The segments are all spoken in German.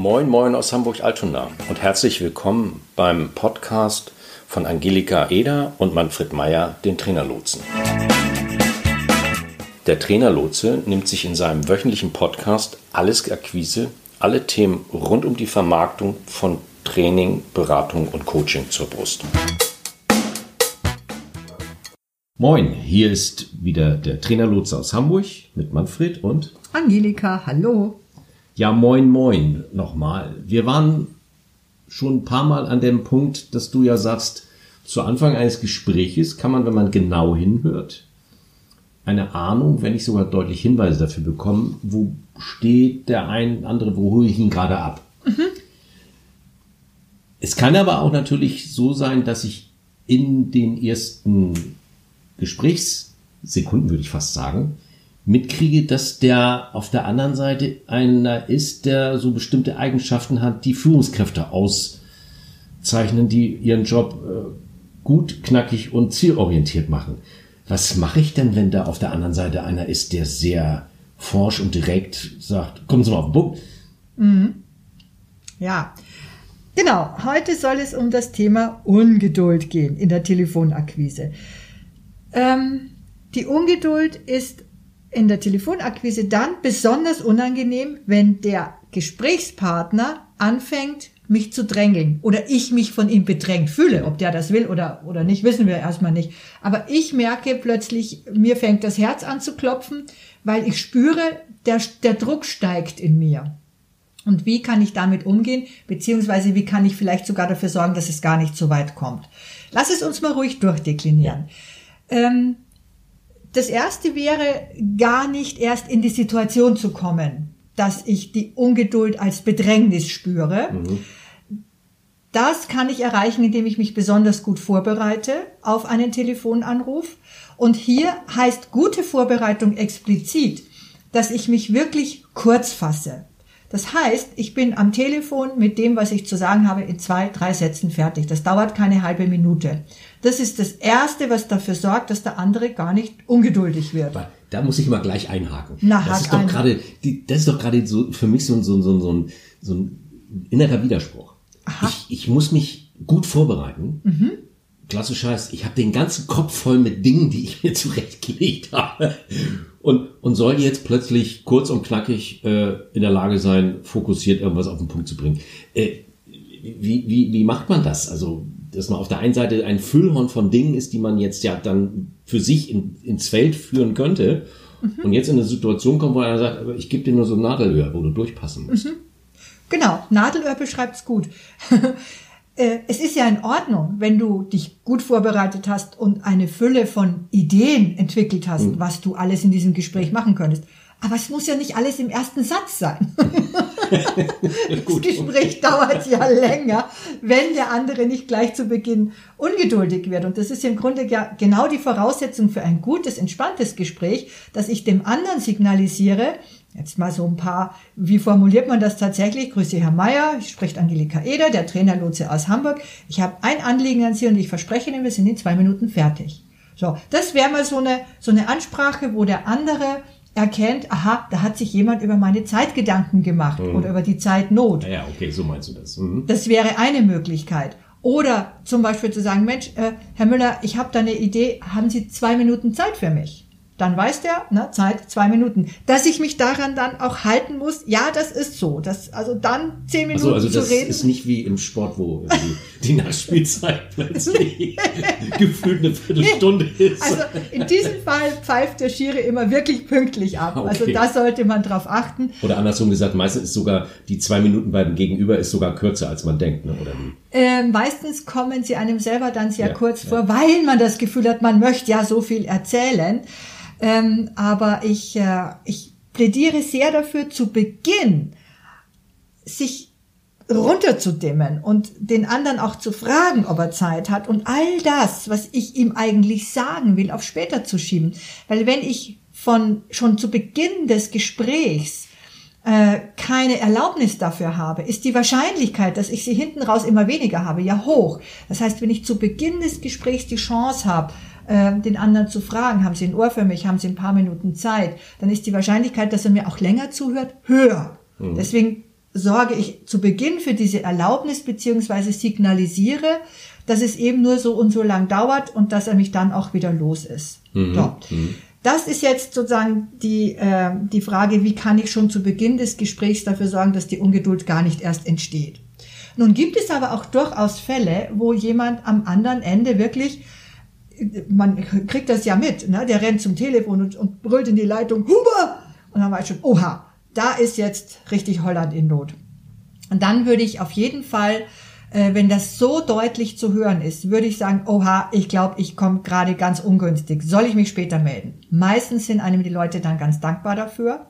Moin, moin aus Hamburg-Altona und herzlich willkommen beim Podcast von Angelika Eder und Manfred Meyer, den Trainerlotsen. Der Trainerlotse nimmt sich in seinem wöchentlichen Podcast Alles Akquise, alle Themen rund um die Vermarktung von Training, Beratung und Coaching zur Brust. Moin, hier ist wieder der Trainerlotse aus Hamburg mit Manfred und Angelika, hallo. Ja, moin, moin nochmal. Wir waren schon ein paar Mal an dem Punkt, dass du ja sagst, zu Anfang eines Gespräches kann man, wenn man genau hinhört, eine Ahnung, wenn nicht sogar deutlich Hinweise dafür bekommen, wo steht der ein andere, wo hole ich ihn gerade ab. Mhm. Es kann aber auch natürlich so sein, dass ich in den ersten Gesprächssekunden, würde ich fast sagen, mitkriege, dass der auf der anderen Seite einer ist, der so bestimmte Eigenschaften hat, die Führungskräfte auszeichnen, die ihren Job äh, gut, knackig und zielorientiert machen. Was mache ich denn, wenn da auf der anderen Seite einer ist, der sehr forsch und direkt sagt, kommen Sie mal auf den Punkt? Mhm. Ja, genau. Heute soll es um das Thema Ungeduld gehen in der Telefonakquise. Ähm, die Ungeduld ist in der Telefonakquise dann besonders unangenehm, wenn der Gesprächspartner anfängt, mich zu drängeln oder ich mich von ihm bedrängt fühle. Ob der das will oder, oder nicht, wissen wir erstmal nicht. Aber ich merke plötzlich, mir fängt das Herz an zu klopfen, weil ich spüre, der, der Druck steigt in mir. Und wie kann ich damit umgehen? Beziehungsweise wie kann ich vielleicht sogar dafür sorgen, dass es gar nicht so weit kommt? Lass es uns mal ruhig durchdeklinieren. Ja. Ähm, das erste wäre, gar nicht erst in die Situation zu kommen, dass ich die Ungeduld als Bedrängnis spüre. Mhm. Das kann ich erreichen, indem ich mich besonders gut vorbereite auf einen Telefonanruf. Und hier heißt gute Vorbereitung explizit, dass ich mich wirklich kurz fasse. Das heißt, ich bin am Telefon mit dem, was ich zu sagen habe, in zwei, drei Sätzen fertig. Das dauert keine halbe Minute. Das ist das Erste, was dafür sorgt, dass der andere gar nicht ungeduldig wird. Aber da muss ich mal gleich einhaken. Na, das ist doch gerade, das ist doch gerade so für mich so, so, so, so, ein, so ein innerer Widerspruch. Ich, ich muss mich gut vorbereiten. Mhm. Klassisch heißt, ich habe den ganzen Kopf voll mit Dingen, die ich mir zurechtgelegt habe. Und, und soll jetzt plötzlich kurz und knackig äh, in der Lage sein, fokussiert irgendwas auf den Punkt zu bringen. Äh, wie, wie, wie macht man das? Also dass man auf der einen Seite ein Füllhorn von Dingen ist, die man jetzt ja dann für sich in, ins Feld führen könnte. Mhm. Und jetzt in eine Situation kommt, wo einer sagt, aber ich gebe dir nur so ein Nadelöhr, wo du durchpassen musst. Mhm. Genau, Nadelöhr beschreibt's gut. Äh, es ist ja in Ordnung, wenn du dich gut vorbereitet hast und eine Fülle von Ideen entwickelt hast, mhm. was du alles in diesem Gespräch machen könntest. Aber es muss ja nicht alles im ersten Satz sein. das Gespräch dauert ja länger, wenn der andere nicht gleich zu Beginn ungeduldig wird. Und das ist im Grunde ja genau die Voraussetzung für ein gutes, entspanntes Gespräch, dass ich dem anderen signalisiere, Jetzt mal so ein paar, wie formuliert man das tatsächlich? Grüße Herr Meier, spricht Angelika Eder, der Trainerlotse aus Hamburg. Ich habe ein Anliegen an Sie und ich verspreche Ihnen, wir sind in zwei Minuten fertig. So, das wäre mal so eine, so eine Ansprache, wo der andere erkennt, aha, da hat sich jemand über meine Zeit Gedanken gemacht mhm. oder über die Zeitnot. Ja, okay, so meinst du das. Mhm. Das wäre eine Möglichkeit. Oder zum Beispiel zu sagen, Mensch, äh, Herr Müller, ich habe da eine Idee, haben Sie zwei Minuten Zeit für mich? Dann weiß der, ne, Zeit zwei Minuten. Dass ich mich daran dann auch halten muss, ja, das ist so. Das, also dann zehn Minuten also, also zu reden. Das ist nicht wie im Sport, wo die, Nachspielzeit plötzlich gefühlt eine Viertelstunde ist. Also in diesem Fall pfeift der Schiri immer wirklich pünktlich ab. Also okay. Also da sollte man drauf achten. Oder andersrum gesagt, meistens ist sogar die zwei Minuten beim Gegenüber ist sogar kürzer, als man denkt, ne? oder wie? Äh, meistens kommen sie einem selber dann sehr ja, kurz ja. vor, weil man das Gefühl hat, man möchte ja so viel erzählen. Ähm, aber ich, äh, ich plädiere sehr dafür, zu Beginn sich runterzudimmen und den anderen auch zu fragen, ob er Zeit hat und all das, was ich ihm eigentlich sagen will, auf später zu schieben. Weil wenn ich von schon zu Beginn des Gesprächs äh, keine Erlaubnis dafür habe, ist die Wahrscheinlichkeit, dass ich sie hinten raus immer weniger habe, ja hoch. Das heißt, wenn ich zu Beginn des Gesprächs die Chance habe, äh, den anderen zu fragen, haben Sie ein Ohr für mich, haben Sie ein paar Minuten Zeit, dann ist die Wahrscheinlichkeit, dass er mir auch länger zuhört, höher. Mhm. Deswegen sorge ich zu Beginn für diese Erlaubnis beziehungsweise signalisiere, dass es eben nur so und so lang dauert und dass er mich dann auch wieder los ist. Mhm. So. Mhm. Das ist jetzt sozusagen die, äh, die Frage, wie kann ich schon zu Beginn des Gesprächs dafür sorgen, dass die Ungeduld gar nicht erst entsteht. Nun gibt es aber auch durchaus Fälle, wo jemand am anderen Ende wirklich, man kriegt das ja mit, ne? der rennt zum Telefon und, und brüllt in die Leitung, Huber! Und dann weiß ich schon, oha, da ist jetzt richtig Holland in Not. Und dann würde ich auf jeden Fall äh, wenn das so deutlich zu hören ist, würde ich sagen, oha, ich glaube, ich komme gerade ganz ungünstig. Soll ich mich später melden? Meistens sind einem die Leute dann ganz dankbar dafür.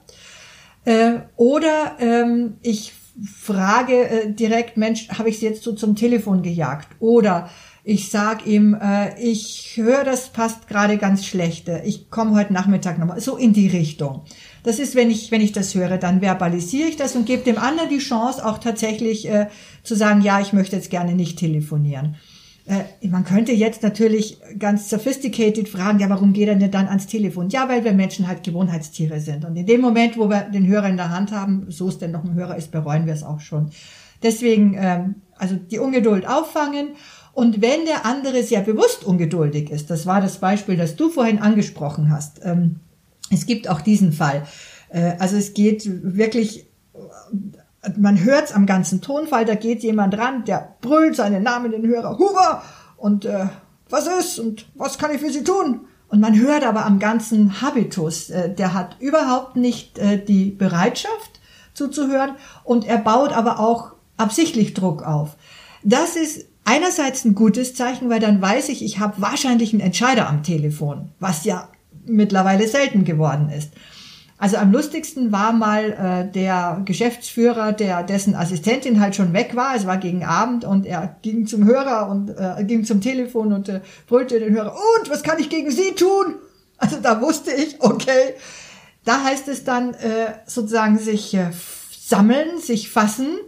Äh, oder ähm, ich frage äh, direkt, Mensch, habe ich sie jetzt so zum Telefon gejagt? Oder ich sag ihm, äh, ich höre, das passt gerade ganz schlecht. Ich komme heute Nachmittag nochmal. So in die Richtung. Das ist, wenn ich, wenn ich das höre, dann verbalisiere ich das und gebe dem anderen die Chance, auch tatsächlich äh, zu sagen, ja, ich möchte jetzt gerne nicht telefonieren. Äh, man könnte jetzt natürlich ganz sophisticated fragen, ja, warum geht er denn dann ans Telefon? Ja, weil wir Menschen halt Gewohnheitstiere sind. Und in dem Moment, wo wir den Hörer in der Hand haben, so es denn noch ein Hörer ist, bereuen wir es auch schon. Deswegen, ähm, also die Ungeduld auffangen. Und wenn der andere sehr bewusst ungeduldig ist, das war das Beispiel, das du vorhin angesprochen hast, ähm, es gibt auch diesen Fall. Äh, also es geht wirklich, man hört es am ganzen Tonfall, da geht jemand ran, der brüllt seinen Namen den Hörer, Huber! Und äh, was ist und was kann ich für Sie tun? Und man hört aber am ganzen Habitus, äh, der hat überhaupt nicht äh, die Bereitschaft zuzuhören und er baut aber auch absichtlich Druck auf. Das ist einerseits ein gutes Zeichen, weil dann weiß ich, ich habe wahrscheinlich einen Entscheider am Telefon, was ja mittlerweile selten geworden ist. Also am lustigsten war mal äh, der Geschäftsführer, der dessen Assistentin halt schon weg war. Es war gegen Abend und er ging zum Hörer und äh, ging zum Telefon und äh, brüllte den Hörer. Und was kann ich gegen Sie tun? Also da wusste ich, okay. Da heißt es dann äh, sozusagen sich äh, sammeln, sich fassen,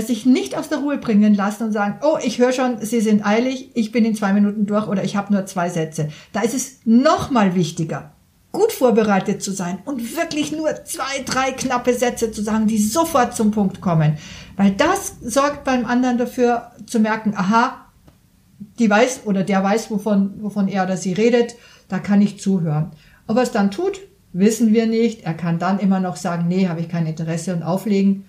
sich nicht aus der Ruhe bringen lassen und sagen, oh, ich höre schon, Sie sind eilig, ich bin in zwei Minuten durch oder ich habe nur zwei Sätze. Da ist es noch mal wichtiger, gut vorbereitet zu sein und wirklich nur zwei, drei knappe Sätze zu sagen, die sofort zum Punkt kommen. Weil das sorgt beim anderen dafür zu merken, aha, die weiß oder der weiß, wovon, wovon er oder sie redet, da kann ich zuhören. Ob er es dann tut, wissen wir nicht. Er kann dann immer noch sagen, nee, habe ich kein Interesse und auflegen.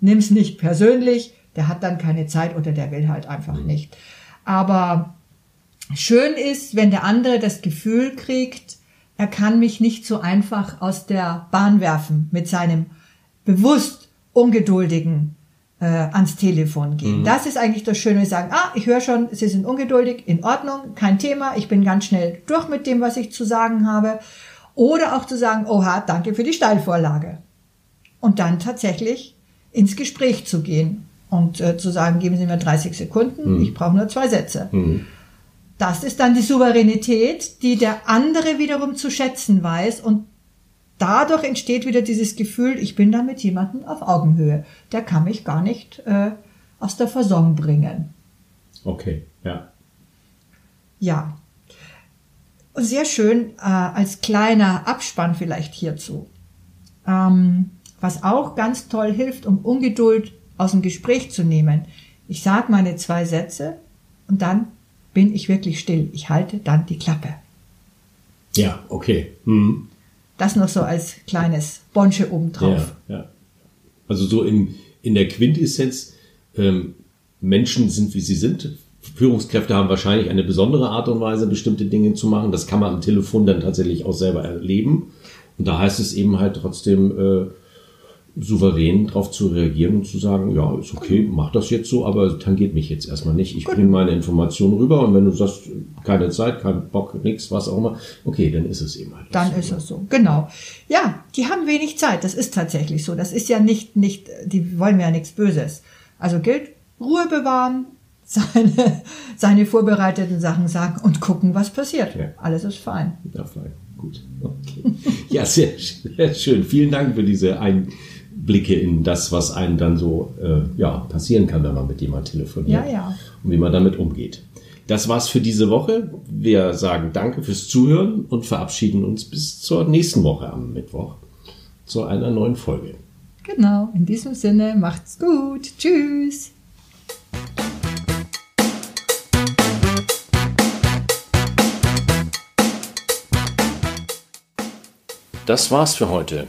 Nimm's nicht persönlich, der hat dann keine Zeit oder der will halt einfach nicht. Aber schön ist, wenn der andere das Gefühl kriegt, er kann mich nicht so einfach aus der Bahn werfen mit seinem bewusst ungeduldigen äh, ans Telefon gehen. Mhm. Das ist eigentlich das Schöne, sagen, ah, ich höre schon, Sie sind ungeduldig, in Ordnung, kein Thema, ich bin ganz schnell durch mit dem, was ich zu sagen habe. Oder auch zu sagen, oha, danke für die Steilvorlage. Und dann tatsächlich ins Gespräch zu gehen und äh, zu sagen, geben Sie mir 30 Sekunden, mhm. ich brauche nur zwei Sätze. Mhm. Das ist dann die Souveränität, die der andere wiederum zu schätzen weiß und dadurch entsteht wieder dieses Gefühl, ich bin da mit jemandem auf Augenhöhe. Der kann mich gar nicht äh, aus der Versorgung bringen. Okay, ja. Ja. Sehr schön äh, als kleiner Abspann vielleicht hierzu. Ähm, was auch ganz toll hilft, um Ungeduld aus dem Gespräch zu nehmen. Ich sage meine zwei Sätze und dann bin ich wirklich still. Ich halte dann die Klappe. Ja, okay. Mhm. Das noch so als kleines Bonsche obendrauf. Ja, ja. Also so in, in der Quintessenz, ähm, Menschen sind, wie sie sind. Führungskräfte haben wahrscheinlich eine besondere Art und Weise, bestimmte Dinge zu machen. Das kann man am Telefon dann tatsächlich auch selber erleben. Und da heißt es eben halt trotzdem, äh, souverän darauf zu reagieren und zu sagen, ja, ist okay, mach das jetzt so, aber tangiert mich jetzt erstmal nicht. Ich bringe meine Informationen rüber und wenn du sagst, keine Zeit, kein Bock, nix, was auch immer, okay, dann ist es eben halt. Dann so. ist es so, genau. Ja, die haben wenig Zeit, das ist tatsächlich so. Das ist ja nicht, nicht, die wollen ja nichts Böses. Also gilt, Ruhe bewahren, seine, seine vorbereiteten Sachen sagen und gucken, was passiert. Ja. Alles ist fein. Ja, fein. Gut. Okay. Ja, sehr, sehr schön. Vielen Dank für diese ein Blicke in das, was einem dann so äh, ja, passieren kann, wenn man mit jemandem telefoniert. Ja, ja. Und wie man damit umgeht. Das war's für diese Woche. Wir sagen Danke fürs Zuhören und verabschieden uns bis zur nächsten Woche am Mittwoch zu einer neuen Folge. Genau, in diesem Sinne, macht's gut. Tschüss. Das war's für heute.